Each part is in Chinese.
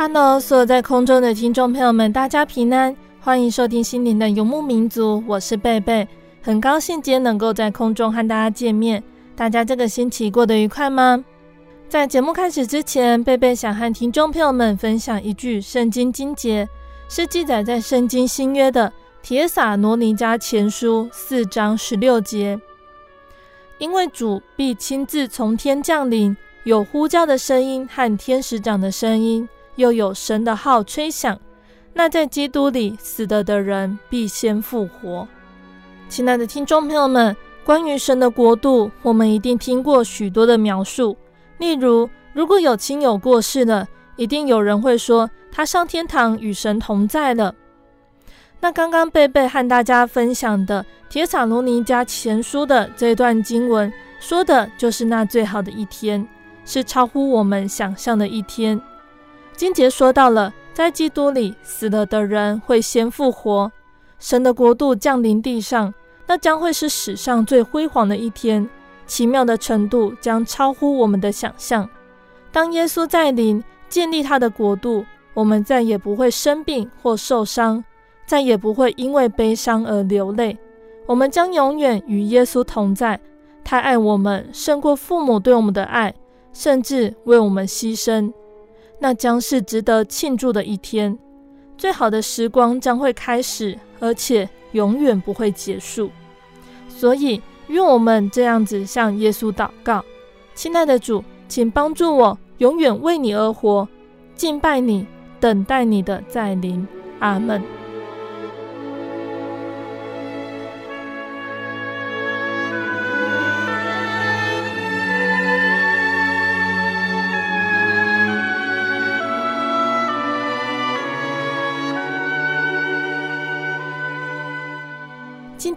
哈喽，所有在空中的听众朋友们，大家平安，欢迎收听心灵的游牧民族，我是贝贝，很高兴今天能够在空中和大家见面。大家这个星期过得愉快吗？在节目开始之前，贝贝想和听众朋友们分享一句圣经经节，是记载在圣经新约的铁撒罗尼迦前书四章十六节，因为主必亲自从天降临，有呼叫的声音和天使长的声音。又有神的号吹响，那在基督里死了的人必先复活。亲爱的听众朋友们，关于神的国度，我们一定听过许多的描述。例如，如果有亲友过世了，一定有人会说他上天堂与神同在了。那刚刚贝贝和大家分享的帖撒罗尼迦前书的这段经文，说的就是那最好的一天，是超乎我们想象的一天。金杰说到了，在基督里死了的人会先复活，神的国度降临地上，那将会是史上最辉煌的一天，奇妙的程度将超乎我们的想象。当耶稣再临，建立他的国度，我们再也不会生病或受伤，再也不会因为悲伤而流泪，我们将永远与耶稣同在。他爱我们胜过父母对我们的爱，甚至为我们牺牲。那将是值得庆祝的一天，最好的时光将会开始，而且永远不会结束。所以，愿我们这样子向耶稣祷告：亲爱的主，请帮助我永远为你而活，敬拜你，等待你的再临。阿门。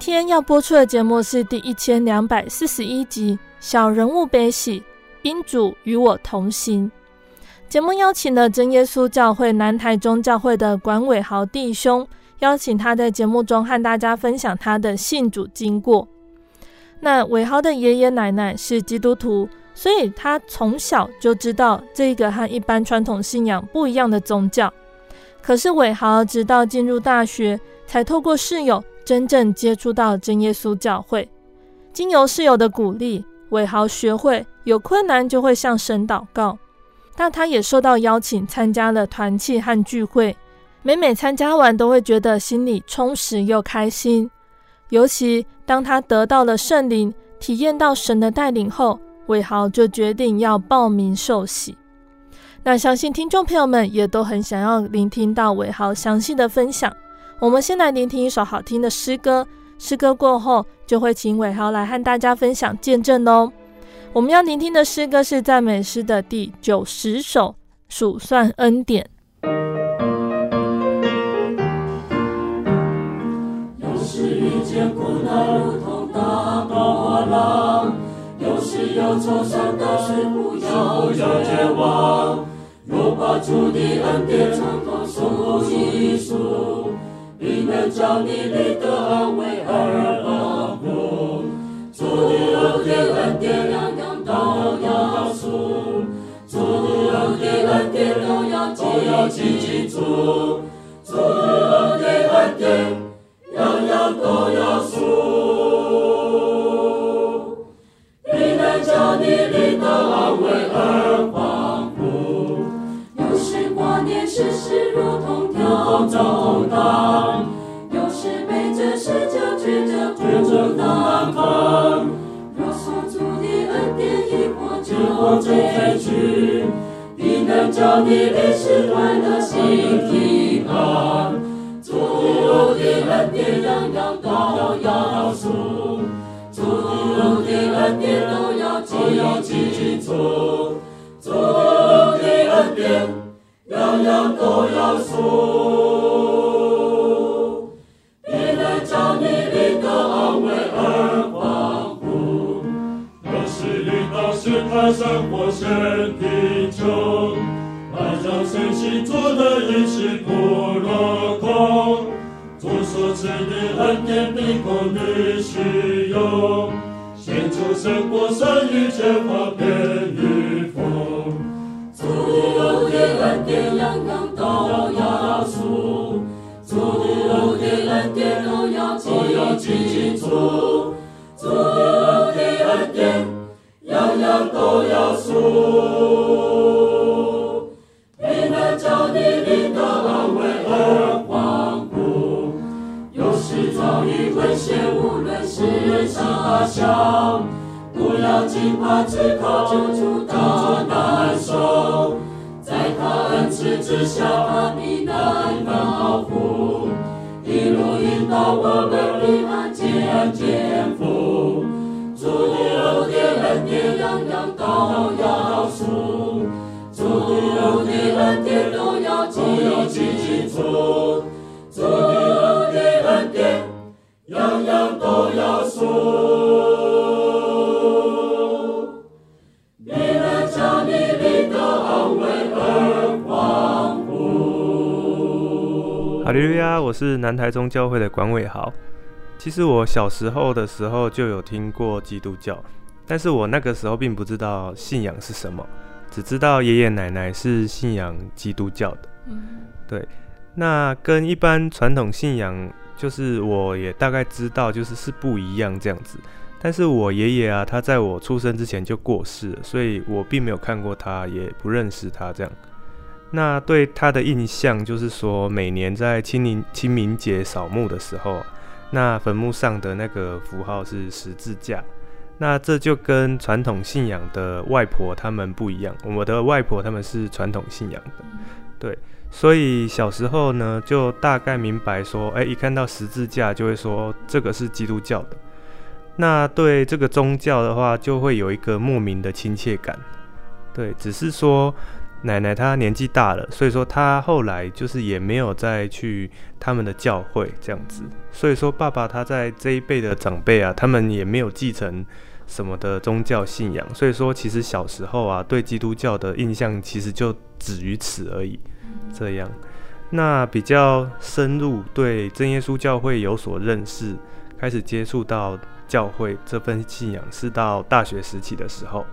今天要播出的节目是第一千两百四十一集《小人物悲喜，因主与我同行》。节目邀请了真耶稣教会南台中教会的管伟豪弟兄，邀请他在节目中和大家分享他的信主经过。那伟豪的爷爷奶奶是基督徒，所以他从小就知道这个和一般传统信仰不一样的宗教。可是伟豪直到进入大学，才透过室友。真正接触到真耶稣教会，经由室友的鼓励，伟豪学会有困难就会向神祷告。但他也受到邀请参加了团契和聚会，每每参加完都会觉得心里充实又开心。尤其当他得到了圣灵，体验到神的带领后，伟豪就决定要报名受洗。那相信听众朋友们也都很想要聆听到伟豪详细的分享。我们先来聆听一首好听的诗歌，诗歌过后就会请伟豪来和大家分享见证哦。我们要聆听的诗歌是赞美诗的第九十首，数算恩典。有时遇见苦难如同大波浪，有时忧愁伤到是不要绝望，若把主的恩典常常诉说。你能叫你地地安慰儿和鼓足的恩典样样都要数足的恩典都要记清楚足的恩典样样都要数依叫你安慰有时念如同调酒我就飞去，必能叫你历史快乐心平安。主的恩典样样都要数，主的恩典都要紧紧捉，主的恩典样样都要数。生活生贫穷，爱让身心做的一切不落空。主所赐的恩典必供你使用，献出生活生育钱花遍与丰。主的恩典样样都要数，主的恩典都要紧紧捉，主的恩典。样样都要数，必能叫你领得安慰而欢呼。有时遭遇危险，无论是人是大小，不要惊怕，只靠救主大难受。在他恩慈之下，他必能保护，一路引导我们平安健健福。主的恩典主的恩典都要紧紧捉，主的恩典样样都要数，必能叫你灵得安慰而欢呼。哈利路亚，我是南台中教会的管伟豪。其实我小时候的时候就有听过基督教，但是我那个时候并不知道信仰是什么，只知道爷爷奶奶是信仰基督教的。嗯，对，那跟一般传统信仰，就是我也大概知道，就是是不一样这样子。但是我爷爷啊，他在我出生之前就过世了，所以我并没有看过他，也不认识他这样。那对他的印象就是说，每年在清明清明节扫墓的时候。那坟墓上的那个符号是十字架，那这就跟传统信仰的外婆他们不一样。我的外婆他们是传统信仰的，对，所以小时候呢就大概明白说，哎，一看到十字架就会说这个是基督教的。那对这个宗教的话，就会有一个莫名的亲切感，对，只是说。奶奶她年纪大了，所以说她后来就是也没有再去他们的教会这样子。所以说爸爸他在这一辈的长辈啊，他们也没有继承什么的宗教信仰。所以说其实小时候啊，对基督教的印象其实就止于此而已。这样，那比较深入对真耶稣教会有所认识，开始接触到教会这份信仰，是到大学时期的时候。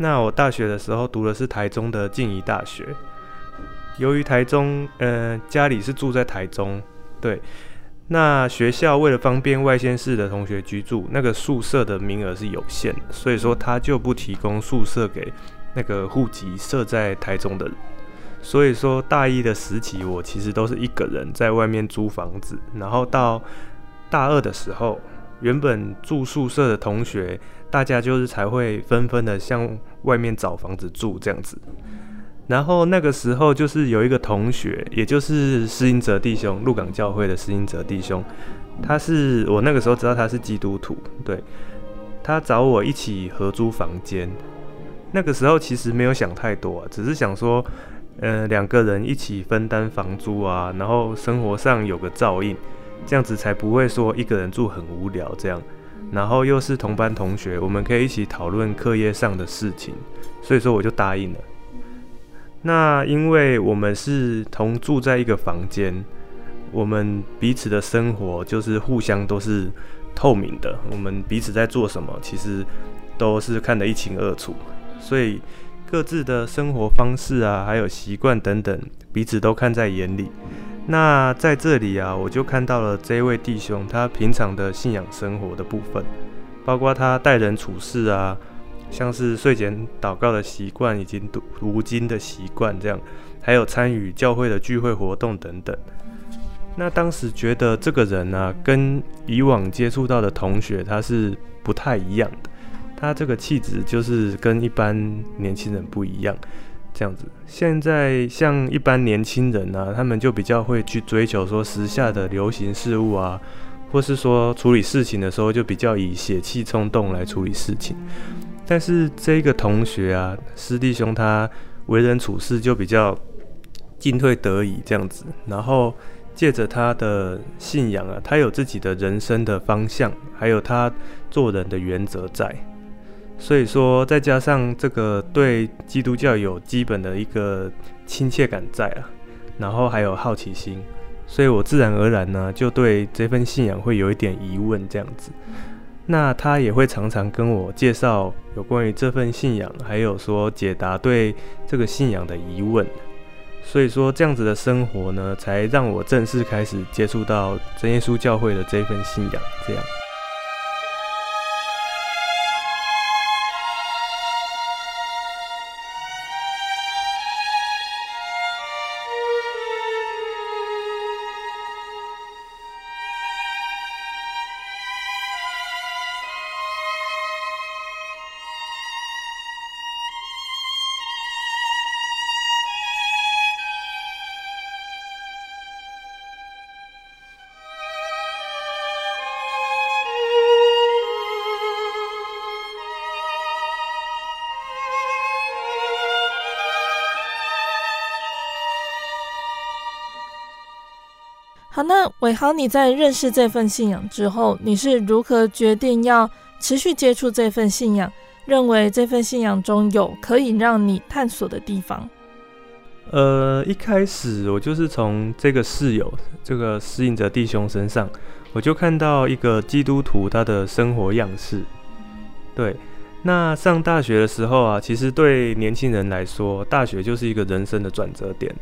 那我大学的时候读的是台中的静宜大学，由于台中，呃，家里是住在台中，对，那学校为了方便外县市的同学居住，那个宿舍的名额是有限，所以说他就不提供宿舍给那个户籍设在台中的，所以说大一的时期，我其实都是一个人在外面租房子，然后到大二的时候，原本住宿舍的同学。大家就是才会纷纷的向外面找房子住这样子，然后那个时候就是有一个同学，也就是施英哲弟兄，鹿港教会的施英哲弟兄，他是我那个时候知道他是基督徒，对，他找我一起合租房间。那个时候其实没有想太多啊，只是想说，呃，两个人一起分担房租啊，然后生活上有个照应，这样子才不会说一个人住很无聊这样。然后又是同班同学，我们可以一起讨论课业上的事情，所以说我就答应了。那因为我们是同住在一个房间，我们彼此的生活就是互相都是透明的，我们彼此在做什么，其实都是看得一清二楚。所以各自的生活方式啊，还有习惯等等，彼此都看在眼里。那在这里啊，我就看到了这位弟兄他平常的信仰生活的部分，包括他待人处事啊，像是睡前祷告的习惯，以及读读经的习惯，这样，还有参与教会的聚会活动等等。那当时觉得这个人呢、啊，跟以往接触到的同学他是不太一样的。他这个气质就是跟一般年轻人不一样，这样子。现在像一般年轻人呢、啊，他们就比较会去追求说时下的流行事物啊，或是说处理事情的时候就比较以血气冲动来处理事情。但是这个同学啊，师弟兄他为人处事就比较进退得宜这样子，然后。借着他的信仰啊，他有自己的人生的方向，还有他做人的原则在。所以说，再加上这个对基督教有基本的一个亲切感在啊，然后还有好奇心，所以我自然而然呢，就对这份信仰会有一点疑问这样子。那他也会常常跟我介绍有关于这份信仰，还有说解答对这个信仰的疑问。所以说，这样子的生活呢，才让我正式开始接触到真耶稣教会的这份信仰，这样。伟豪，你在认识这份信仰之后，你是如何决定要持续接触这份信仰？认为这份信仰中有可以让你探索的地方？呃，一开始我就是从这个室友，这个适应者弟兄身上，我就看到一个基督徒他的生活样式。对，那上大学的时候啊，其实对年轻人来说，大学就是一个人生的转折点。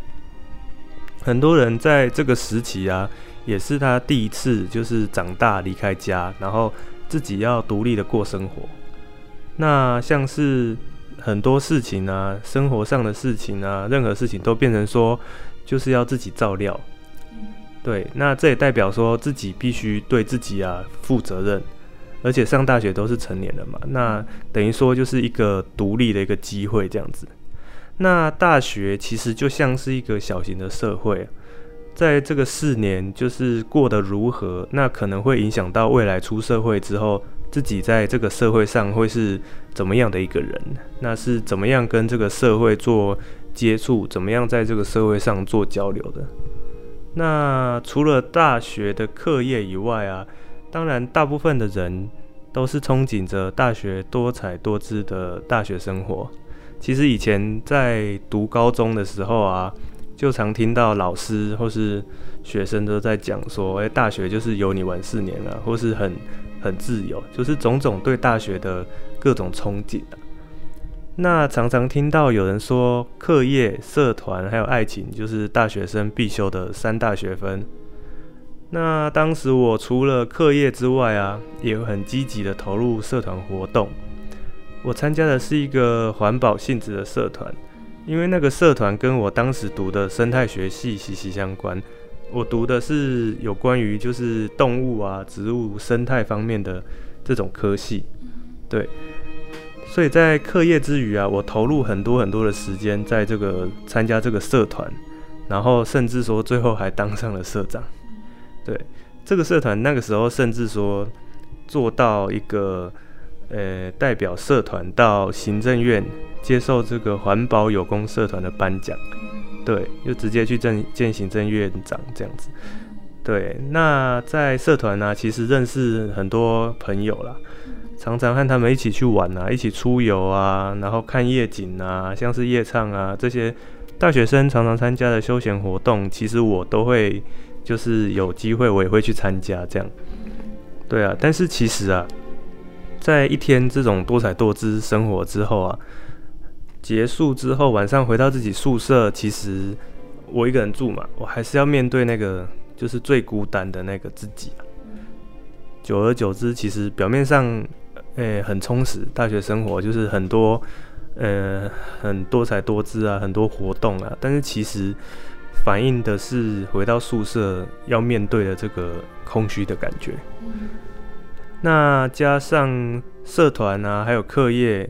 很多人在这个时期啊，也是他第一次就是长大离开家，然后自己要独立的过生活。那像是很多事情啊，生活上的事情啊，任何事情都变成说就是要自己照料。对，那这也代表说自己必须对自己啊负责任，而且上大学都是成年人嘛，那等于说就是一个独立的一个机会这样子。那大学其实就像是一个小型的社会，在这个四年就是过得如何，那可能会影响到未来出社会之后，自己在这个社会上会是怎么样的一个人，那是怎么样跟这个社会做接触，怎么样在这个社会上做交流的。那除了大学的课业以外啊，当然大部分的人都是憧憬着大学多彩多姿的大学生活。其实以前在读高中的时候啊，就常听到老师或是学生都在讲说，哎，大学就是有你玩四年了，或是很很自由，就是种种对大学的各种憧憬啊。那常常听到有人说，课业、社团还有爱情，就是大学生必修的三大学分。那当时我除了课业之外啊，也很积极的投入社团活动。我参加的是一个环保性质的社团，因为那个社团跟我当时读的生态学系息息相关。我读的是有关于就是动物啊、植物生态方面的这种科系，对。所以在课业之余啊，我投入很多很多的时间在这个参加这个社团，然后甚至说最后还当上了社长。对，这个社团那个时候甚至说做到一个。呃，代表社团到行政院接受这个环保有功社团的颁奖，对，就直接去见见行政院长这样子。对，那在社团呢、其实认识很多朋友啦，常常和他们一起去玩啊，一起出游啊，然后看夜景啊，像是夜唱啊这些大学生常常参加的休闲活动，其实我都会就是有机会我也会去参加这样。对啊，但是其实啊。在一天这种多彩多姿生活之后啊，结束之后，晚上回到自己宿舍，其实我一个人住嘛，我还是要面对那个就是最孤单的那个自己啊。久而久之，其实表面上，诶、很充实，大学生活就是很多，呃，很多彩多姿啊，很多活动啊。但是其实反映的是回到宿舍要面对的这个空虚的感觉。那加上社团啊，还有课业，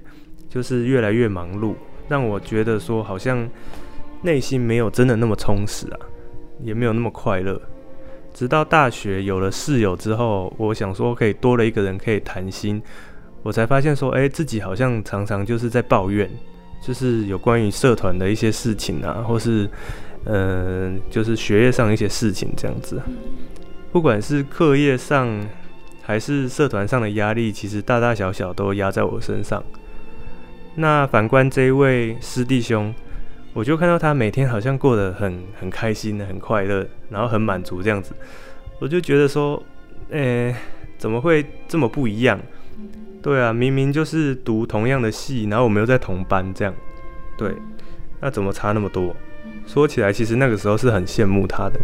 就是越来越忙碌，让我觉得说好像内心没有真的那么充实啊，也没有那么快乐。直到大学有了室友之后，我想说可以多了一个人可以谈心，我才发现说，哎，自己好像常常就是在抱怨，就是有关于社团的一些事情啊，或是嗯、就是学业上一些事情这样子。不管是课业上还是社团上的压力，其实大大小小都压在我身上。那反观这一位师弟兄。我就看到他每天好像过得很很开心、很快乐，然后很满足这样子，我就觉得说，诶、怎么会这么不一样？对啊，明明就是读同样的系，然后我们又在同班这样，对，那怎么差那么多？说起来，其实那个时候是很羡慕他的。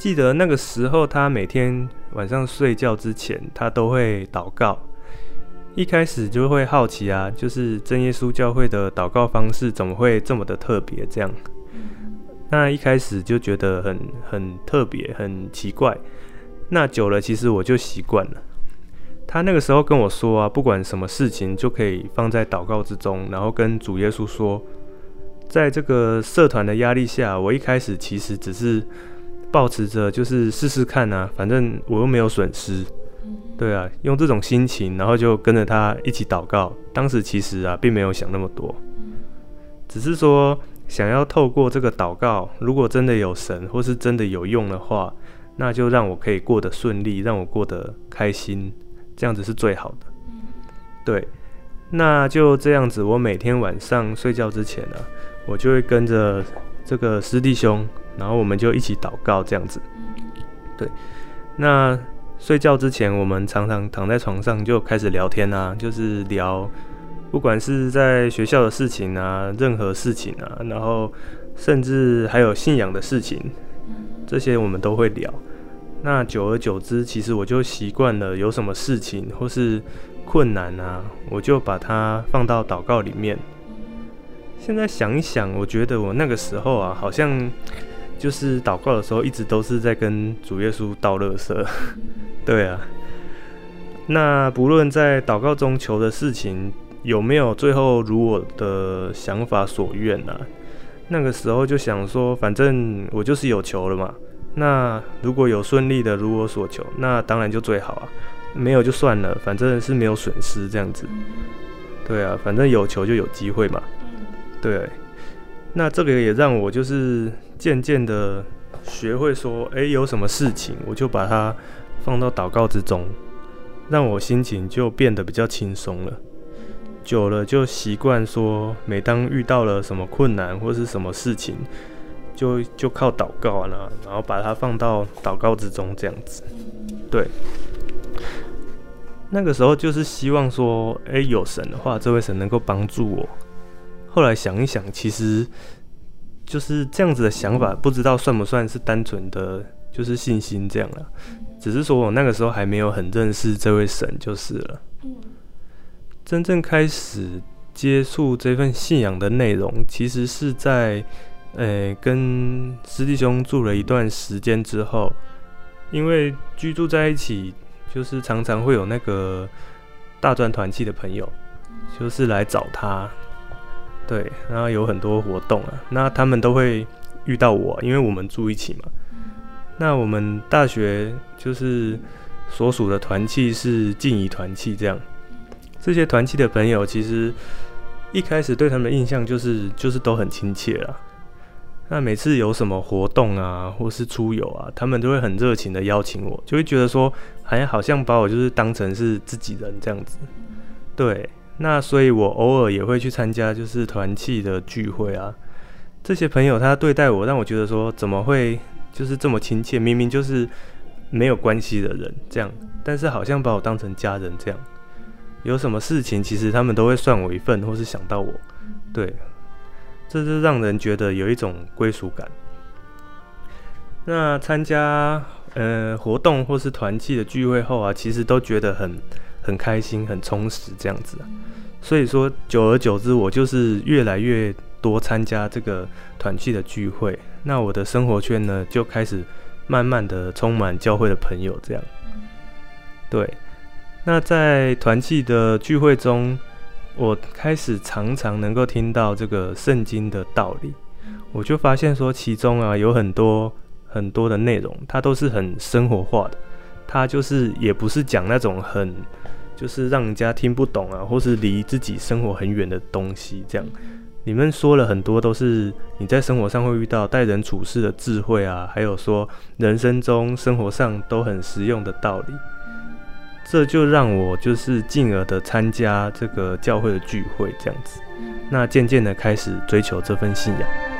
记得那个时候，他每天晚上睡觉之前，他都会祷告。一开始就会好奇啊，就是真耶稣教会的祷告方式怎么会这么的特别？这样，那一开始就觉得很很特别，很奇怪。那久了，其实我就习惯了。他那个时候跟我说啊，不管什么事情，就可以放在祷告之中，然后跟主耶稣说。在这个社团的压力下，我一开始其实只是抱持着，就是试试看啊，反正我又没有损失。对啊，用这种心情，然后就跟着他一起祷告。当时其实啊，并没有想那么多，只是说想要透过这个祷告，如果真的有神，或是真的有用的话，那就让我可以过得顺利，让我过得开心，这样子是最好的。对，那就这样子，我每天晚上睡觉之前呢，我就会跟着这个师弟兄，然后我们就一起祷告，这样子。对，那。睡觉之前，我们常常躺在床上就开始聊天啊，就是聊，不管是在学校的事情啊，任何事情啊，然后甚至还有信仰的事情，这些我们都会聊。那久而久之，其实我就习惯了，有什么事情或是困难啊，我就把它放到祷告里面。现在想一想，我觉得我那个时候啊，好像就是祷告的时候，一直都是在跟主耶稣道乐色。对啊，那不论在祷告中求的事情有没有最后如我的想法所愿啊，那个时候就想说，反正我就是有求了嘛。那如果有顺利的如我所求，那当然就最好啊。没有就算了，反正是没有损失这样子。对啊，反正有求就有机会嘛。对，那这个也让我就是渐渐的学会说，诶，有什么事情我就把它。放到祷告之中，让我心情就变得比较轻松了。久了就习惯说，每当遇到了什么困难或是什么事情，就就靠祷告啊，然后把它放到祷告之中这样子。对，那个时候就是希望说，诶，有神的话，这位神能够帮助我。后来想一想，其实就是这样子的想法，不知道算不算是单纯的，就是信心这样了。只是说我那个时候还没有很认识这位神就是了。真正开始接触这份信仰的内容，其实是在呃、跟师弟兄住了一段时间之后，因为居住在一起，就是常常会有那个大专团契的朋友，就是来找他，对，然后有很多活动啊，那他们都会遇到我，因为我们住一起嘛。那我们大学就是所属的团契是静怡团契，这样，这些团契的朋友其实一开始对他们的印象就是就是都很亲切啦。那每次有什么活动啊，或是出游啊，他们都会很热情的邀请我，就会觉得说，好好像把我就是当成是自己人这样子。对，那所以我偶尔也会去参加就是团契的聚会啊。这些朋友他对待我，让我觉得说，怎么会？就是这么亲切，明明就是没有关系的人，这样，但是好像把我当成家人这样。有什么事情，其实他们都会算我一份，或是想到我。对，这就让人觉得有一种归属感。那参加呃活动或是团契的聚会后啊，其实都觉得很很开心、很充实这样子。所以说，久而久之，我就是越来越多参加这个团契的聚会。那我的生活圈呢，就开始慢慢的充满教会的朋友这样。对，那在团契的聚会中，我开始常常能够听到这个圣经的道理，我就发现说，其中啊有很多很多的内容，它都是很生活化的，它就是也不是讲那种很就是让人家听不懂啊，或是离自己生活很远的东西。这样，你们说了很多都是你在生活上会遇到待人处事的智慧啊，还有说人生中生活上都很实用的道理。这就让我就是进而的参加这个教会的聚会，这样子，那渐渐的开始追求这份信仰。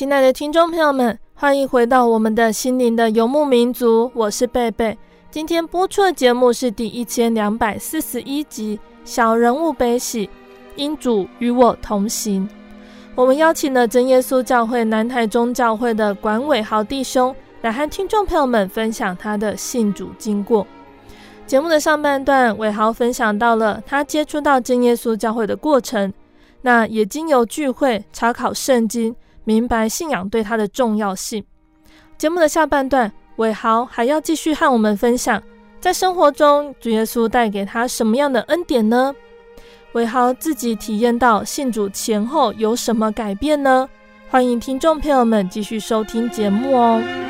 亲爱的听众朋友们，欢迎回到我们的心灵的游牧民族，我是贝贝。今天播出的节目是第一千两百四十一集《小人物悲喜》，因主与我同行。我们邀请了真耶稣教会南台中教会的管伟豪弟兄来和听众朋友们分享他的信主经过。节目的上半段，伟豪分享到了他接触到真耶稣教会的过程，那也经由聚会查考圣经。明白信仰对他的重要性。节目的下半段，伟豪还要继续和我们分享，在生活中主耶稣带给他什么样的恩典呢？伟豪自己体验到信主前后有什么改变呢？欢迎听众朋友们继续收听节目哦。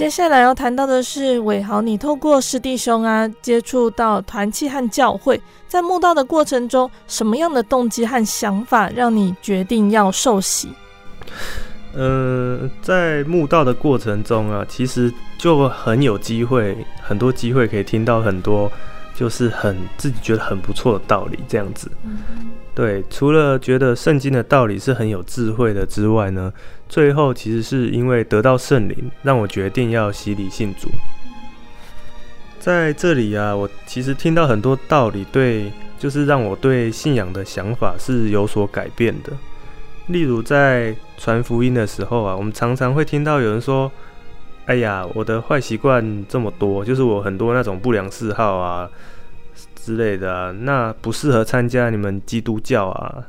接下来要谈到的是，伟豪，你透过师弟兄啊，接触到团契和教会，在慕道的过程中，什么样的动机和想法让你决定要受洗？呃，在慕道的过程中啊，其实就很有机会，很多机会可以听到很多，就是很自己觉得很不错的道理，这样子。嗯对，除了觉得圣经的道理是很有智慧的之外呢，最后其实是因为得到圣灵，让我决定要洗礼信主。在这里啊，我其实听到很多道理，对，就是让我对信仰的想法是有所改变的。例如在传福音的时候啊，我们常常会听到有人说：“哎呀，我的坏习惯这么多，就是我很多那种不良嗜好啊。”之类的，那不适合参加你们基督教啊？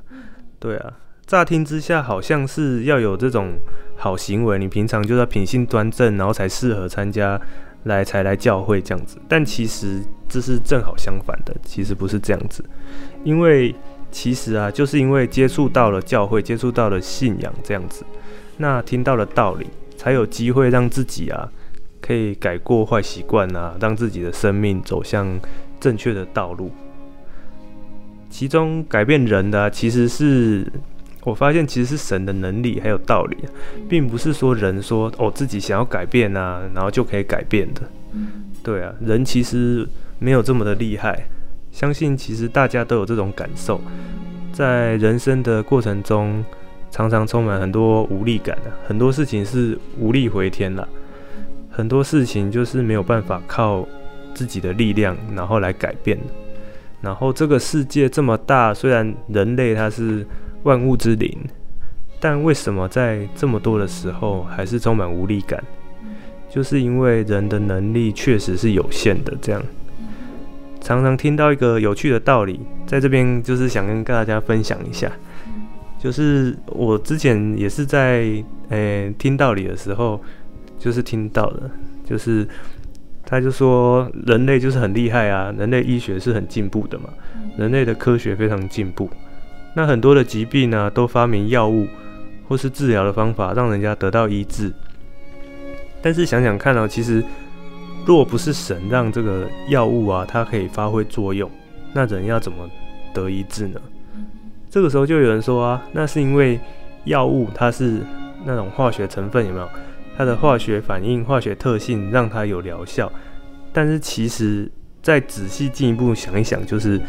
对啊，乍听之下好像是要有这种好行为，你平常就要品性端正，然后才适合参加来才来教会这样子。但其实这是正好相反的，其实不是这样子，因为其实啊，就是因为接触到了教会，接触到了信仰这样子，那听到了道理，才有机会让自己啊可以改过坏习惯啊，让自己的生命走向正确的道路。其中改变人的，其实是我发现其实是神的能力还有道理，并不是说人说哦自己想要改变啊，然后就可以改变的。对啊，人其实没有这么的厉害。相信其实大家都有这种感受，在人生的过程中，常常充满很多无力感的，很多事情是无力回天了，很多事情就是没有办法靠自己的力量然后来改变的。然后这个世界这么大，虽然人类它是万物之灵，但为什么在这么多的时候还是充满无力感？就是因为人的能力确实是有限的，这样。常常听到一个有趣的道理，在这边就是想跟大家分享一下。就是我之前也是在诶、听道理的时候，就是听到的，就是他就说人类就是很厉害啊，人类医学是很进步的嘛，人类的科学非常进步，那很多的疾病呢、都发明药物或是治疗的方法，让人家得到医治。但是想想看哦，其实。若不是神让这个药物啊，它可以发挥作用，那人要怎么得医治呢？这个时候就有人说啊，那是因为药物它是那种化学成分，有没有？它的化学反应、化学特性让它有疗效。但是其实再仔细进一步想一想，就是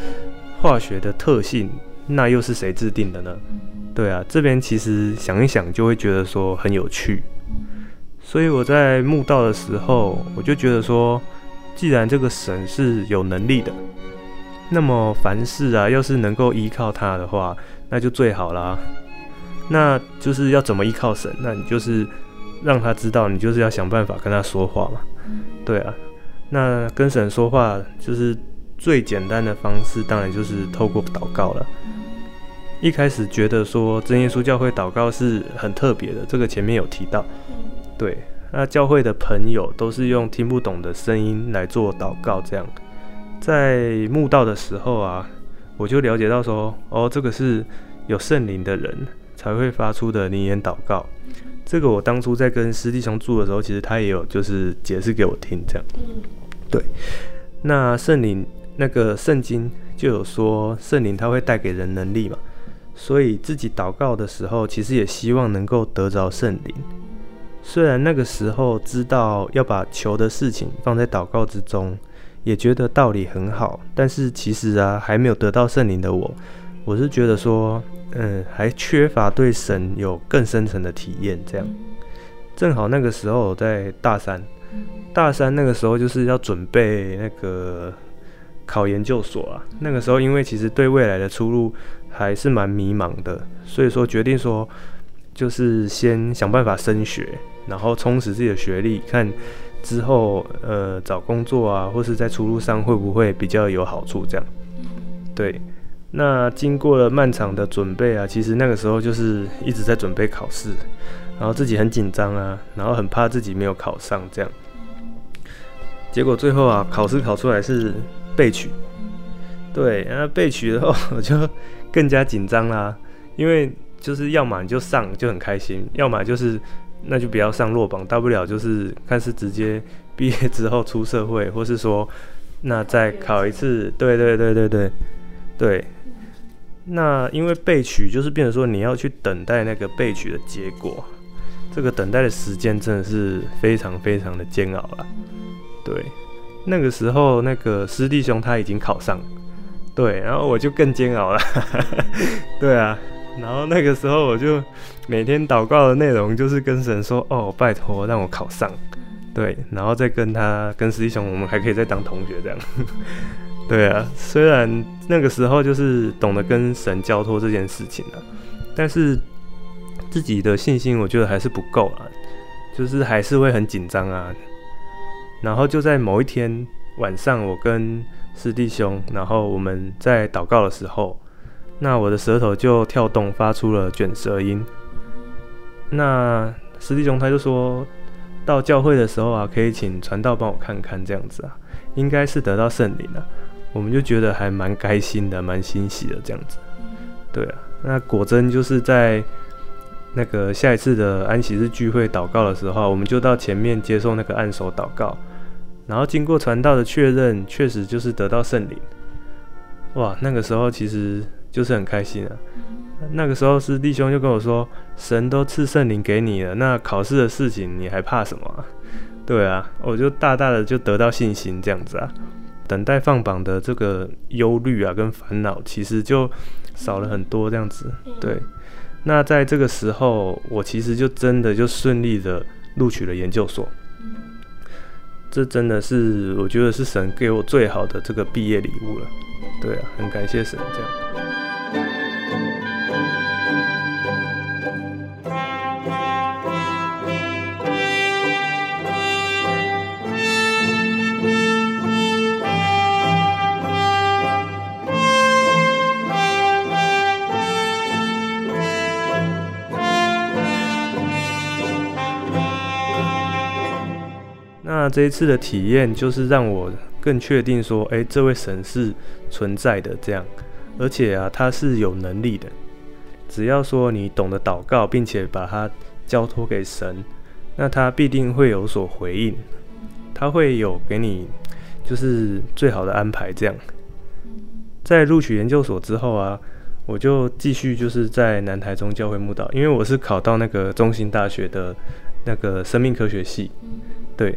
化学的特性，那又是谁制定的呢？对啊，这边其实想一想就会觉得说很有趣。所以我在墓道的时候，我就觉得说，既然这个神是有能力的，那么凡事啊，要是能够依靠他的话，那就最好啦。那就是要怎么依靠神？那你就是让他知道，你就是要想办法跟他说话嘛。对啊，那跟神说话就是最简单的方式，当然就是透过祷告了。一开始觉得说真耶稣教会祷告是很特别的，这个前面有提到。对，那教会的朋友都是用听不懂的声音来做祷告，这样，在慕道的时候啊，我就了解到说，哦，这个是有圣灵的人才会发出的灵言祷告。这个我当初在跟师弟兄住的时候，其实他也有就是解释给我听，这样。对，那圣灵那个圣经就有说，圣灵他会带给人能力嘛，所以自己祷告的时候，其实也希望能够得着圣灵。虽然那个时候知道要把求的事情放在祷告之中，也觉得道理很好，但是其实啊，还没有得到圣灵的我，我是觉得说，嗯，还缺乏对神有更深层的体验。这样，正好那个时候我在大三，大三那个时候就是要准备那个考研究所啊。那个时候因为其实对未来的出路还是蛮迷茫的，所以说决定说，就是先想办法升学。然后充实自己的学历，看之后呃找工作啊，或是在出路上会不会比较有好处这样。对，那经过了漫长的准备啊，其实那个时候就是一直在准备考试，然后自己很紧张啊，然后很怕自己没有考上这样。结果最后啊，考试考出来是备取。对，然后备取的话 我就更加紧张啦，因为就是要么你就上就很开心，要么就是。那就不要上落榜，大不了就是看是直接毕业之后出社会，或是说那再考一次。对对对对对对。那因为备取就是变成说你要去等待那个备取的结果，这个等待的时间真的是非常非常的煎熬了。对，那个时候那个师弟兄他已经考上，对，然后我就更煎熬了。对啊。然后那个时候我就每天祷告的内容就是跟神说：“哦，拜托让我考上。”对，然后再跟他跟师弟兄，我们还可以再当同学这样。对啊，虽然那个时候就是懂得跟神交托这件事情了，但是自己的信心我觉得还是不够啊，就是还是会很紧张啊。然后就在某一天晚上，我跟师弟兄，然后我们在祷告的时候。那我的舌头就跳动，发出了卷舌音。那师弟兄他就说，到教会的时候啊，可以请传道帮我看看这样子啊，应该是得到圣灵了。我们就觉得还蛮开心的，蛮欣喜的这样子。对啊，那果真就是在那个下一次的安息日聚会祷告的时候，我们就到前面接受那个按手祷告，然后经过传道的确认，确实就是得到圣灵。哇，那个时候其实就是很开心啊。那个时候是弟兄就跟我说，神都赐圣灵给你了，那考试的事情你还怕什么啊？对啊，我就大大的就得到信心这样子啊。等待放榜的这个忧虑啊跟烦恼，其实就少了很多这样子。对，那在这个时候，我其实就真的就顺利的录取了研究所。这真的是我觉得是神给我最好的这个毕业礼物了。对啊，很感谢神这样。这一次的体验，就是让我更确定说，哎，这位神是存在的，这样，而且啊，他是有能力的。只要说你懂得祷告，并且把它交托给神，那他必定会有所回应，他会有给你就是最好的安排。这样，在录取研究所之后啊，我就继续就是在南台中教会牧道，因为我是考到那个中兴大学的那个生命科学系，对。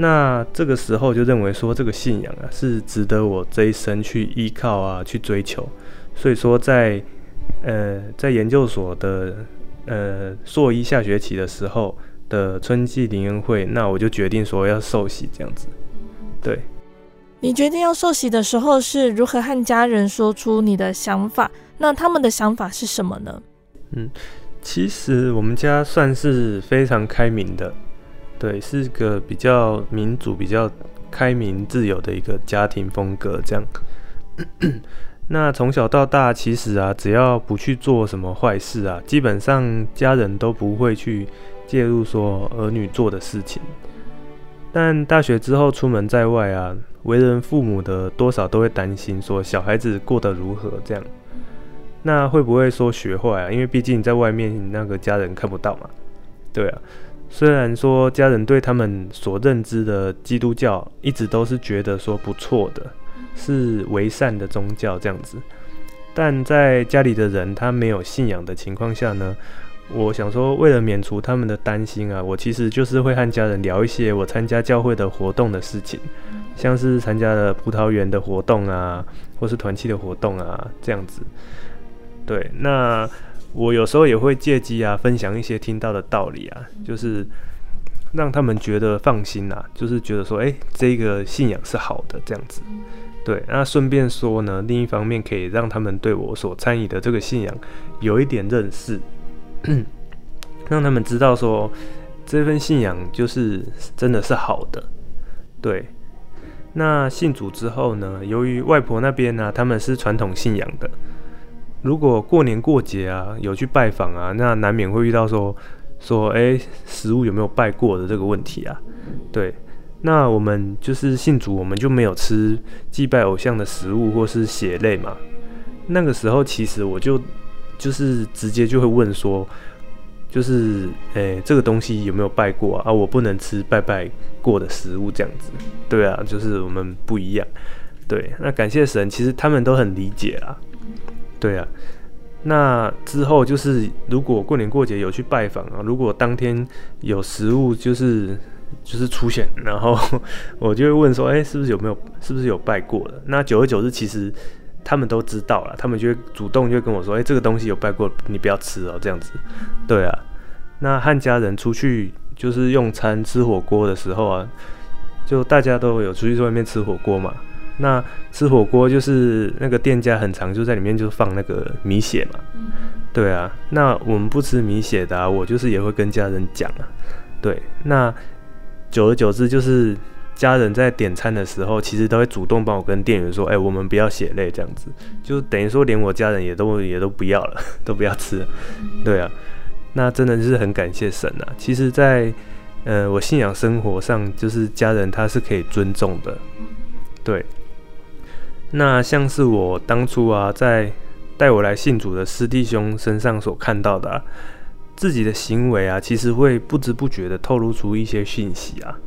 那这个时候就认为说，这个信仰啊是值得我这一生去依靠啊，去追求。所以说在呃在研究所的呃硕一下学期的时候的春季灵恩会，那我就决定说要受洗这样子。对，你决定要受洗的时候是如何和家人说出你的想法？那他们的想法是什么呢？嗯，其实我们家算是非常开明的。对，是个比较民主、比较开明、自由的一个家庭风格。这样，那从小到大，其实啊，只要不去做什么坏事啊，基本上家人都不会去介入说儿女做的事情。但大学之后出门在外啊，为人父母的多少都会担心说小孩子过得如何这样。那会不会说学坏啊？因为毕竟在外面那个家人看不到嘛。对啊。虽然说家人对他们所认知的基督教一直都是觉得说不错的，是为善的宗教这样子，但在家里的人他没有信仰的情况下呢，我想说为了免除他们的担心啊，我其实就是会和家人聊一些我参加教会的活动的事情，像是参加了葡萄园的活动啊，或是团契的活动啊这样子。对，那。我有时候也会借机啊，分享一些听到的道理啊，就是让他们觉得放心啊，就是觉得说，哎，这个信仰是好的这样子。对，那顺便说呢，另一方面可以让他们对我所参与的这个信仰有一点认识，让他们知道说，这份信仰就是真的是好的。对，那信主之后呢，由于外婆那边呢，他们是传统信仰的。如果过年过节啊，有去拜访啊，那难免会遇到说说，哎、食物有没有拜过的这个问题啊？对，那我们就是信主，我们就没有吃祭拜偶像的食物或是血类嘛。那个时候，其实我就就是直接就会问说，就是哎、这个东西有没有拜过啊？啊，我不能吃拜拜过的食物这样子。对啊，就是我们不一样。对，那感谢神，其实他们都很理解啦。对啊，那之后就是如果过年过节有去拜访啊，如果当天有食物就是就是出现，然后 我就会问说，哎，是不是有没有，是不是有拜过的？那久而久之，其实他们都知道了，他们就会主动就跟我说，哎，这个东西有拜过，你不要吃哦，这样子。对啊，那和家人出去就是用餐吃火锅的时候啊，就大家都有出去外面吃火锅嘛。那吃火锅就是那个店家很常就在里面就放那个米血嘛，对啊。那我们不吃米血的啊，我就是也会跟家人讲啊，对。那久而久之，就是家人在点餐的时候，其实都会主动帮我跟店员说，哎，我们不要血类这样子，就等于说连我家人也都也都不要了，都不要吃了，对啊。那真的是很感谢神啊。其实在，在呃我信仰生活上，就是家人他是可以尊重的，对。那像是我当初啊，在带我来信主的师弟兄身上所看到的啊，自己的行为啊，其实会不知不觉的透露出一些讯息啊。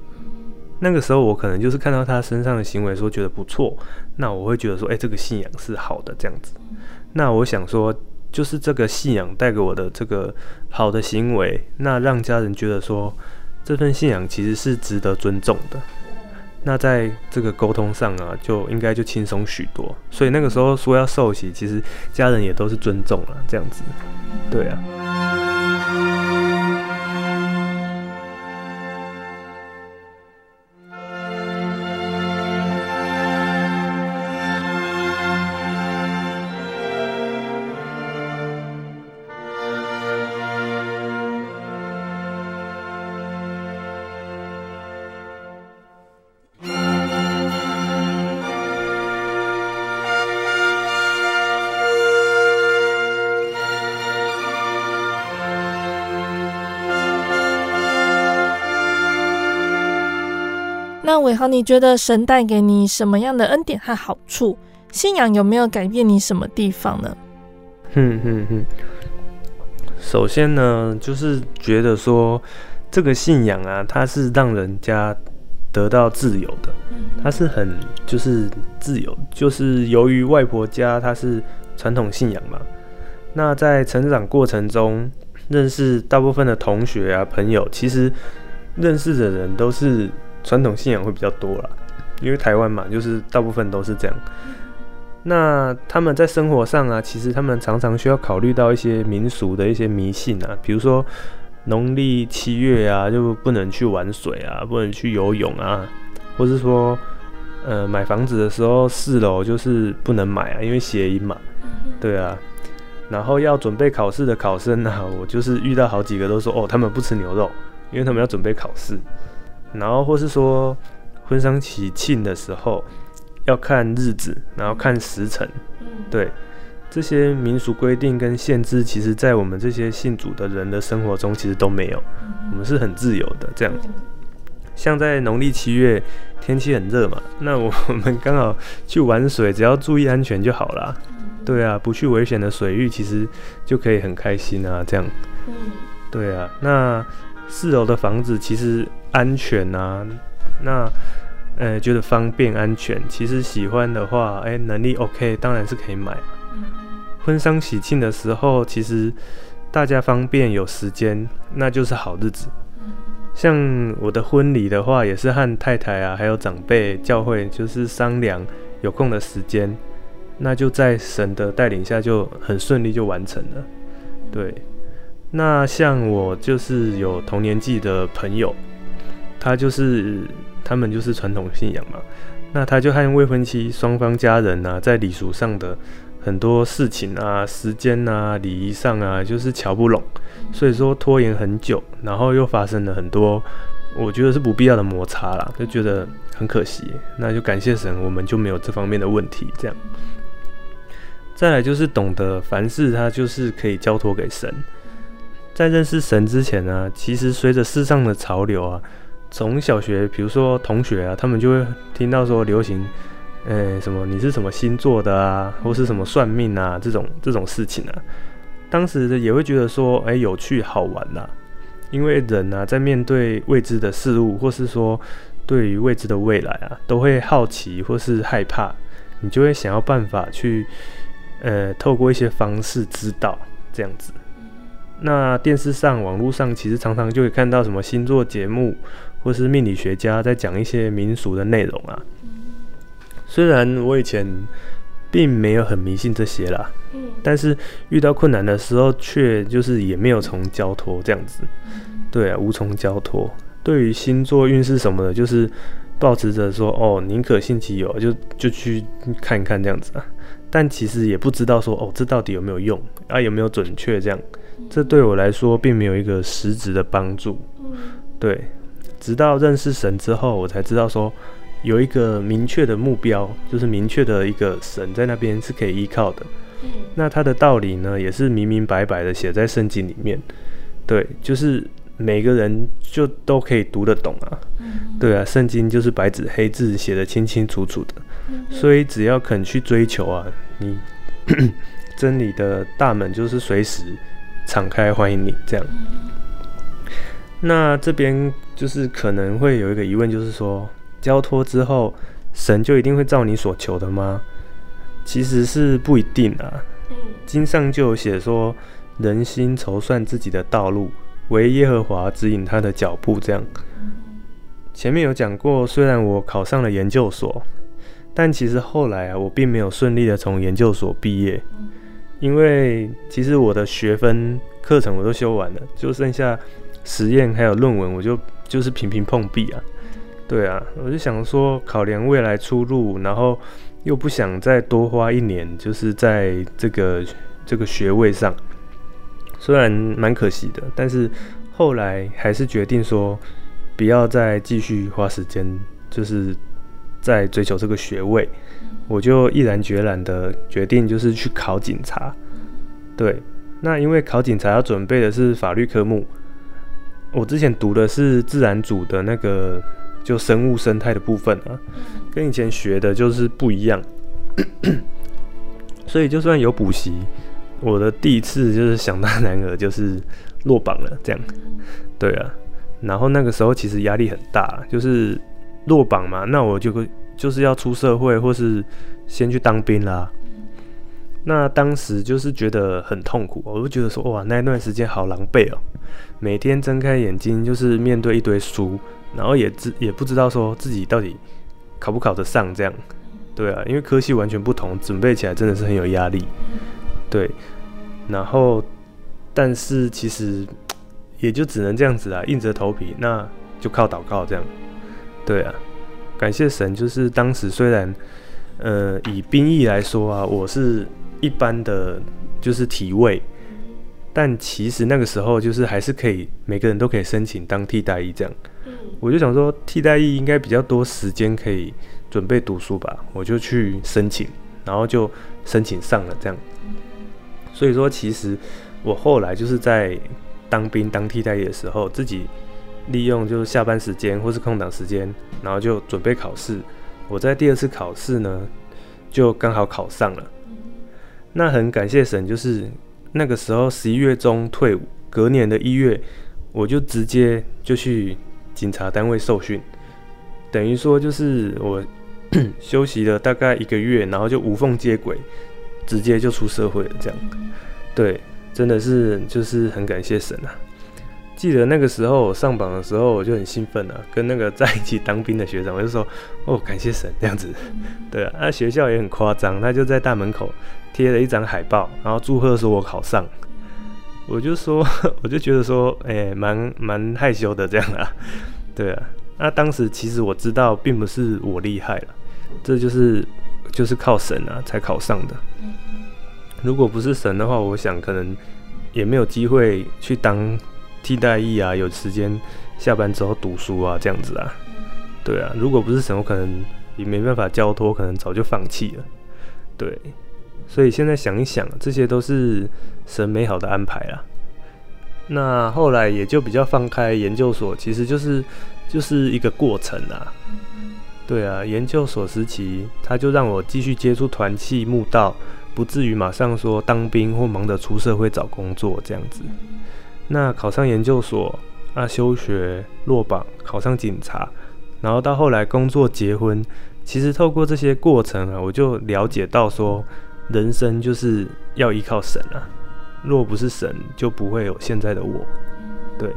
那个时候我可能就是看到他身上的行为说觉得不错，那我会觉得说，哎，这个信仰是好的这样子。那我想说，就是这个信仰带给我的这个好的行为，那让家人觉得说，这份信仰其实是值得尊重的。那在这个沟通上啊，就应该就轻松许多。所以那个时候说要受洗，其实家人也都是尊重了这样子。对啊。那伟豪，你觉得神带给你什么样的恩典和好处？信仰有没有改变你什么地方呢？哼哼哼。首先呢，就是觉得说这个信仰啊，它是让人家得到自由的，它是很就是自由，就是由于外婆家它是传统信仰嘛，那在成长过程中认识大部分的同学啊朋友，其实认识的人都是。传统信仰会比较多啦，因为台湾嘛，就是大部分都是这样。那他们在生活上啊，其实他们常常需要考虑到一些民俗的一些迷信啊，比如说农历七月啊，就不能去玩水啊，不能去游泳啊，或是说，呃，买房子的时候四楼就是不能买啊，因为谐音嘛，对啊。然后要准备考试的考生啊，我就是遇到好几个都说，哦，他们不吃牛肉，因为他们要准备考试。然后或是说婚丧喜庆的时候要看日子，然后看时辰，对这些民俗规定跟限制，其实在我们这些信主的人的生活中其实都没有，我们是很自由的这样。像在农历七月天气很热嘛，那我们刚好去玩水，只要注意安全就好啦。对啊，不去危险的水域，其实就可以很开心啊，这样。对啊，那四楼的房子其实。安全啊，那呃觉得方便安全，其实喜欢的话，哎、欸、能力 OK，当然是可以买。婚丧喜庆的时候，其实大家方便有时间，那就是好日子。像我的婚礼的话，也是和太太啊，还有长辈教会就是商量有空的时间，那就在神的带领下就很顺利就完成了。对，那像我就是有同年纪的朋友。他就是他们就是传统信仰嘛，那他就和未婚妻双方家人啊，在礼俗上的很多事情啊、时间啊、礼仪上啊，就是瞧不拢，所以说拖延很久，然后又发生了很多，我觉得是不必要的摩擦啦，就觉得很可惜。那就感谢神，我们就没有这方面的问题。这样，再来就是懂得凡事他就是可以交托给神。在认识神之前呢，其实随着世上的潮流啊。从小学，比如说同学啊，他们就会听到说流行，呃、什么你是什么星座的啊，或是什么算命啊这种这种事情啊，当时也会觉得说，哎、有趣好玩呐、啊，因为人啊，在面对未知的事物，或是说对于未知的未来啊，都会好奇或是害怕，你就会想要办法去，呃，透过一些方式知道这样子。那电视上、网络上，其实常常就会看到什么星座节目。或是命理学家在讲一些民俗的内容啊，虽然我以前并没有很迷信这些啦，但是遇到困难的时候，却就是也没有从交托这样子，对啊，无从交托。对于星座运势什么的，就是抱持着说哦，宁可信其有，就就去看一看这样子啊。但其实也不知道说哦，这到底有没有用啊，有没有准确这样？这对我来说并没有一个实质的帮助，对。直到认识神之后，我才知道说有一个明确的目标，就是明确的一个神在那边是可以依靠的。嗯。那他的道理呢，也是明明白白的写在圣经里面。对，就是每个人就都可以读得懂啊。嗯。对啊，圣经就是白纸黑字写得清清楚楚的。嗯。所以只要肯去追求啊，你 真理的大门就是随时敞开欢迎你这样。那这边就是可能会有一个疑问，就是说交托之后，神就一定会照你所求的吗？其实是不一定啊。经上就有写说，人心筹算自己的道路，唯耶和华指引他的脚步。这样，前面有讲过，虽然我考上了研究所，但其实后来啊，我并没有顺利的从研究所毕业，因为其实我的学分课程我都修完了，就剩下实验还有论文，我就就是频频碰壁啊。对啊，我就想说，考量未来出路，然后。又不想再多花一年，就是在这个这个学位上，虽然蛮可惜的，但是后来还是决定说，不要再继续花时间，就是在追求这个学位，我就毅然决然的决定，就是去考警察。对，那因为考警察要准备的是法律科目，我之前读的是自然组的那个。就生物生态的部分啊，跟以前学的就是不一样，所以就算有补习，我的第一次就是想当然尔就是落榜了，这样，对啊，然后那个时候其实压力很大，就是落榜嘛，那我就就是要出社会或是先去当兵啦，那当时就是觉得很痛苦，我就觉得说哇，那一段时间好狼狈哦，每天睁开眼睛就是面对一堆书。然后也知也不知道说自己到底考不考得上这样，对啊，因为科系完全不同，准备起来真的是很有压力，对。然后，但是其实也就只能这样子啊，硬着头皮，那就靠祷告这样，对啊。感谢神，就是当时虽然，呃，以兵役来说啊，我是一般的，就是体位，但其实那个时候就是还是可以，每个人都可以申请当替代役这样。我就想说，替代役应该比较多时间可以准备读书吧，我就去申请，然后就申请上了这样。所以说，其实我后来就是在当兵当替代役的时候，自己利用就是下班时间或是空档时间，然后就准备考试。我在第二次考试呢，就刚好考上了。那很感谢神，就是那个时候十一月中退伍，隔年的一月，我就直接就去。警察单位受训，等于说就是我 休息了大概一个月，然后就无缝接轨，直接就出社会了。这样，对，真的是就是很感谢神啊！记得那个时候我上榜的时候，我就很兴奋啊，跟那个在一起当兵的学长，我就说：“哦，感谢神！”这样子，对啊。那学校也很夸张，他就在大门口贴了一张海报，然后祝贺说我考上。我就说，我就觉得说，哎、欸，蛮蛮害羞的这样啊，对啊。那当时其实我知道，并不是我厉害了，这就是就是靠神啊才考上的。如果不是神的话，我想可能也没有机会去当替代役啊，有时间下班之后读书啊这样子啊。对啊，如果不是神，我可能也没办法交托，可能早就放弃了。对。所以现在想一想，这些都是神美好的安排啦。那后来也就比较放开，研究所其实就是就是一个过程啊。对啊，研究所时期，他就让我继续接触团契慕道，不至于马上说当兵或忙着出社会找工作这样子。那考上研究所，啊休学落榜，考上警察，然后到后来工作结婚，其实透过这些过程啊，我就了解到说。人生就是要依靠神啊，若不是神，就不会有现在的我。对。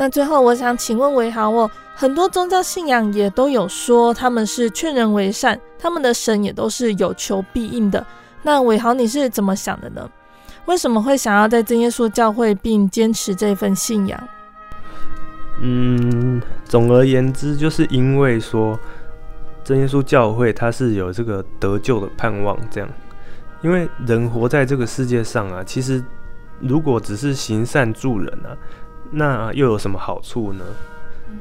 那最后，我想请问维豪哦，很多宗教信仰也都有说他们是劝人为善，他们的神也都是有求必应的。那伟豪，你是怎么想的呢？为什么会想要在真耶稣教会并坚持这份信仰？嗯，总而言之，就是因为说真耶稣教会它是有这个得救的盼望，这样。因为人活在这个世界上啊，其实如果只是行善助人啊。那又有什么好处呢？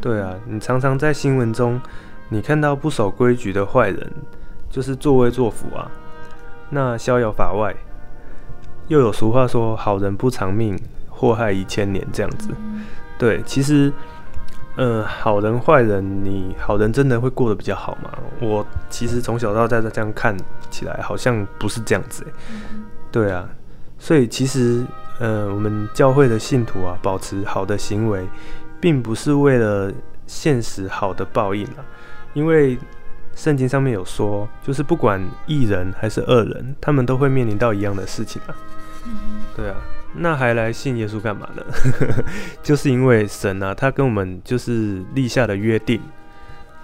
对啊，你常常在新闻中，你看到不守规矩的坏人，就是作威作福啊。那逍遥法外。又有俗话说：“好人不长命，祸害一千年。”这样子。对，其实，呃，好人坏人，你好人真的会过得比较好吗？我其实从小到大这样看起来，好像不是这样子。对啊，所以其实，呃，我们教会的信徒啊，保持好的行为，并不是为了现实好的报应啊，因为圣经上面有说，就是不管义人还是恶人，他们都会面临到一样的事情啊。对啊。那还来信耶稣干嘛呢？就是因为神啊，他跟我们就是立下的约定，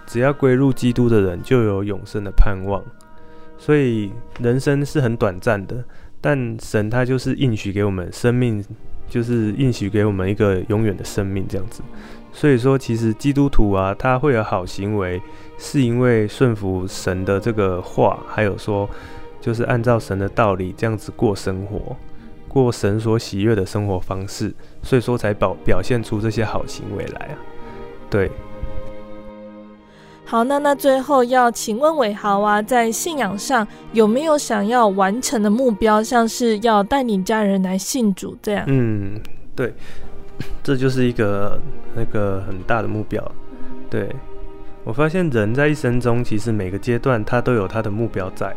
只要归入基督的人就有永生的盼望。所以人生是很短暂的，但神他就是应许给我们生命，就是应许给我们一个永远的生命这样子。所以说，其实基督徒啊，他会有好行为，是因为顺服神的这个话，还有说就是按照神的道理这样子过生活。过神所喜悦的生活方式，所以说才表表现出这些好行为来啊。对，好，那那最后要请问伟豪啊，在信仰上有没有想要完成的目标，像是要带领家人来信主这样？嗯，对，这就是一个那个很大的目标。对，我发现人在一生中，其实每个阶段他都有他的目标在。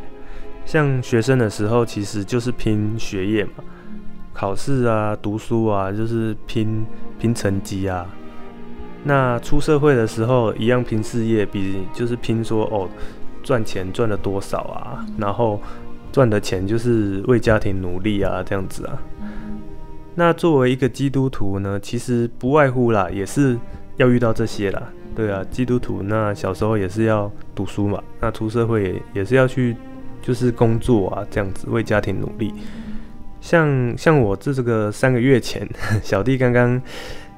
像学生的时候，其实就是拼学业嘛。考试啊，读书啊，就是拼拼成绩啊。那出社会的时候，一样拼事业，比就是拼说哦，赚钱赚了多少啊，然后赚的钱就是为家庭努力啊，这样子啊。那作为一个基督徒呢，其实不外乎啦，也是要遇到这些啦。对啊，基督徒那小时候也是要读书嘛，那出社会也也是要去就是工作啊，这样子为家庭努力。像像我这这个三个月前，小弟刚刚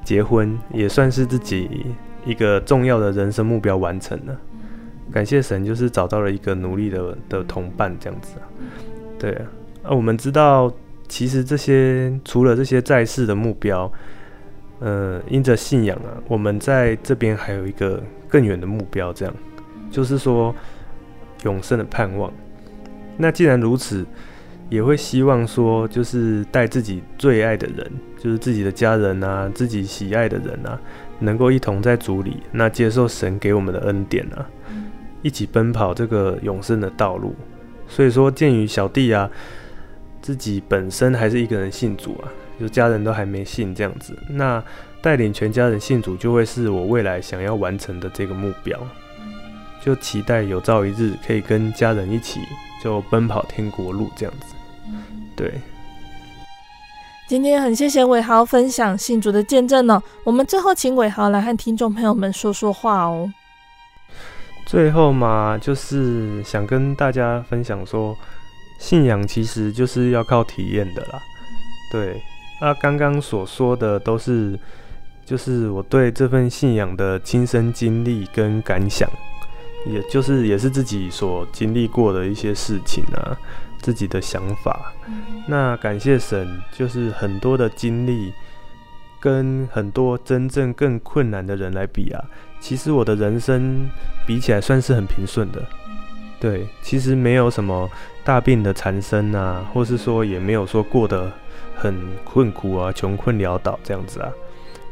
结婚，也算是自己一个重要的人生目标完成了。感谢神，就是找到了一个努力的的同伴，这样子啊。对啊，啊，我们知道，其实这些除了这些在世的目标，呃，因着信仰啊，我们在这边还有一个更远的目标，这样就是说永生的盼望。那既然如此。也会希望说，就是带自己最爱的人，就是自己的家人啊，自己喜爱的人啊，能够一同在主里，那接受神给我们的恩典啊，一起奔跑这个永生的道路。所以说，鉴于小弟啊，自己本身还是一个人信主啊，就家人都还没信这样子，那带领全家人信主，就会是我未来想要完成的这个目标。就期待有朝一日可以跟家人一起，就奔跑天国路这样子。对，今天很谢谢伟豪分享信主的见证哦。我们最后请伟豪来和听众朋友们说说话哦。最后嘛，就是想跟大家分享说，信仰其实就是要靠体验的啦。对，那刚刚所说的都是，就是我对这份信仰的亲身经历跟感想，也就是也是自己所经历过的一些事情啊。自己的想法，那感谢神，就是很多的经历，跟很多真正更困难的人来比啊，其实我的人生比起来算是很平顺的，对，其实没有什么大病的缠身啊，或是说也没有说过得很困苦啊，穷困潦倒这样子啊，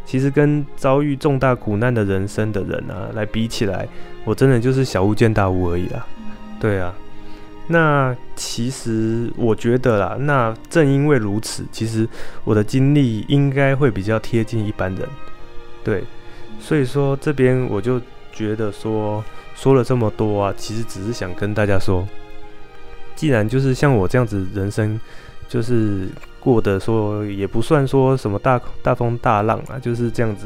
其实跟遭遇重大苦难的人生的人啊来比起来，我真的就是小巫见大巫而已啦，对啊。那其实我觉得啦，那正因为如此，其实我的经历应该会比较贴近一般人，对，所以说这边我就觉得说说了这么多啊，其实只是想跟大家说，既然就是像我这样子人生，就是过得说也不算说什么大大风大浪啊，就是这样子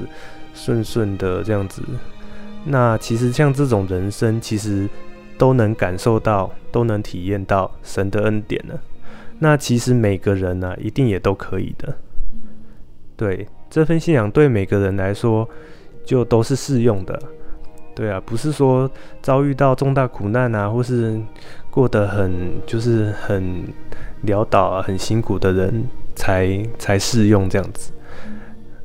顺顺的这样子，那其实像这种人生，其实。都能感受到，都能体验到神的恩典呢。那其实每个人呢、一定也都可以的。对，这份信仰对每个人来说，就都是适用的。对啊，不是说遭遇到重大苦难啊，或是过得很就是很潦倒啊，很辛苦的人才才适用这样子。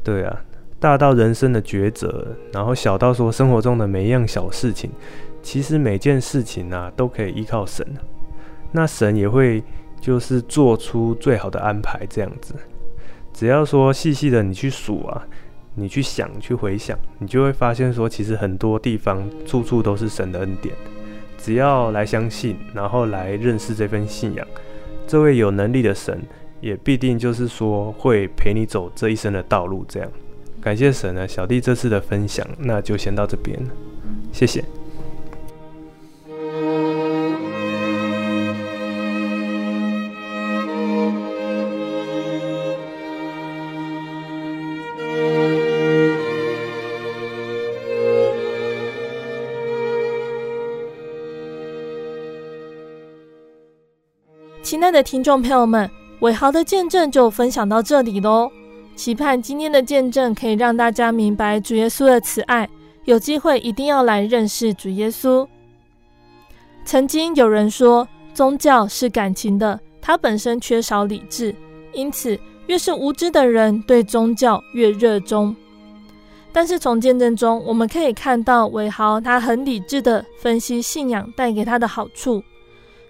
对啊，大到人生的抉择，然后小到说生活中的每一样小事情。其实每件事情啊，都可以依靠神。那神也会就是做出最好的安排，这样子。只要说细细的你去数啊，你去想，去回想，你就会发现说，其实很多地方处处都是神的恩典。只要来相信，然后来认识这份信仰，这位有能力的神也必定就是说会陪你走这一生的道路。这样，感谢神呢，小弟这次的分享，那就先到这边，谢谢。亲爱的听众朋友们，伟豪的见证就分享到这里喽。期盼今天的见证可以让大家明白主耶稣的慈爱，有机会一定要来认识主耶稣。曾经有人说，宗教是感情的，它本身缺少理智，因此越是无知的人对宗教越热衷。但是从见证中，我们可以看到伟豪他很理智地分析信仰带给他的好处。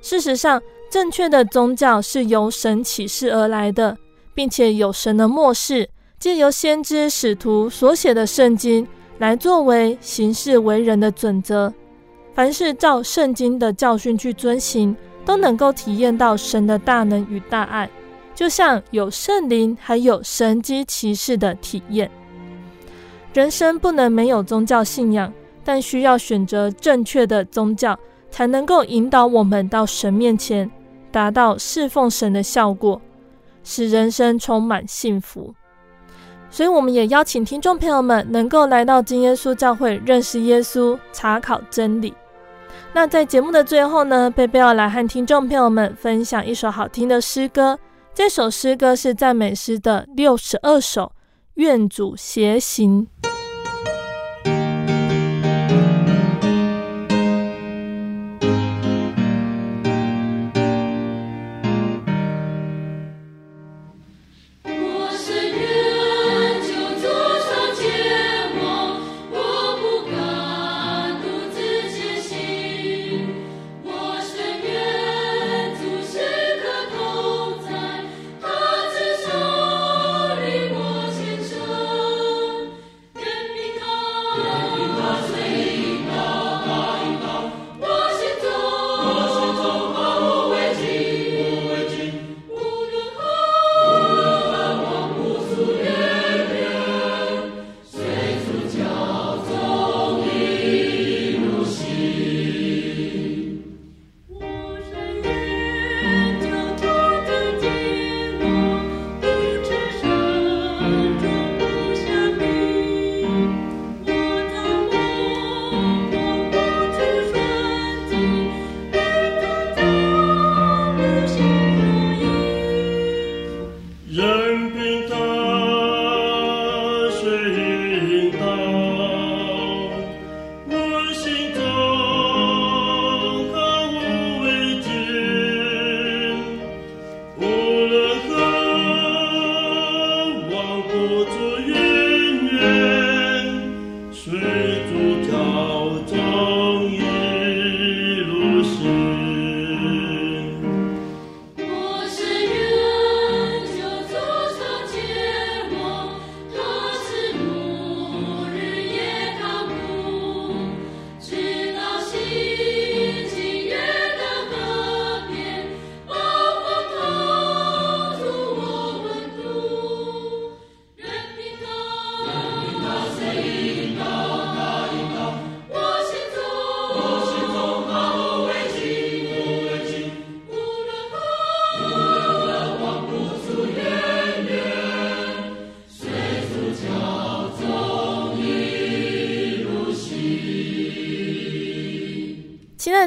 事实上，正确的宗教是由神启示而来的，并且有神的默示，借由先知使徒所写的圣经来作为行事为人的准则。凡是照圣经的教训去遵行，都能够体验到神的大能与大爱，就像有圣灵还有神机骑士的体验。人生不能没有宗教信仰，但需要选择正确的宗教，才能够引导我们到神面前。达到侍奉神的效果，使人生充满幸福。所以，我们也邀请听众朋友们能够来到金耶稣教会，认识耶稣，查考真理。那在节目的最后呢，贝贝要来和听众朋友们分享一首好听的诗歌。这首诗歌是赞美诗的六十二首，愿主偕行。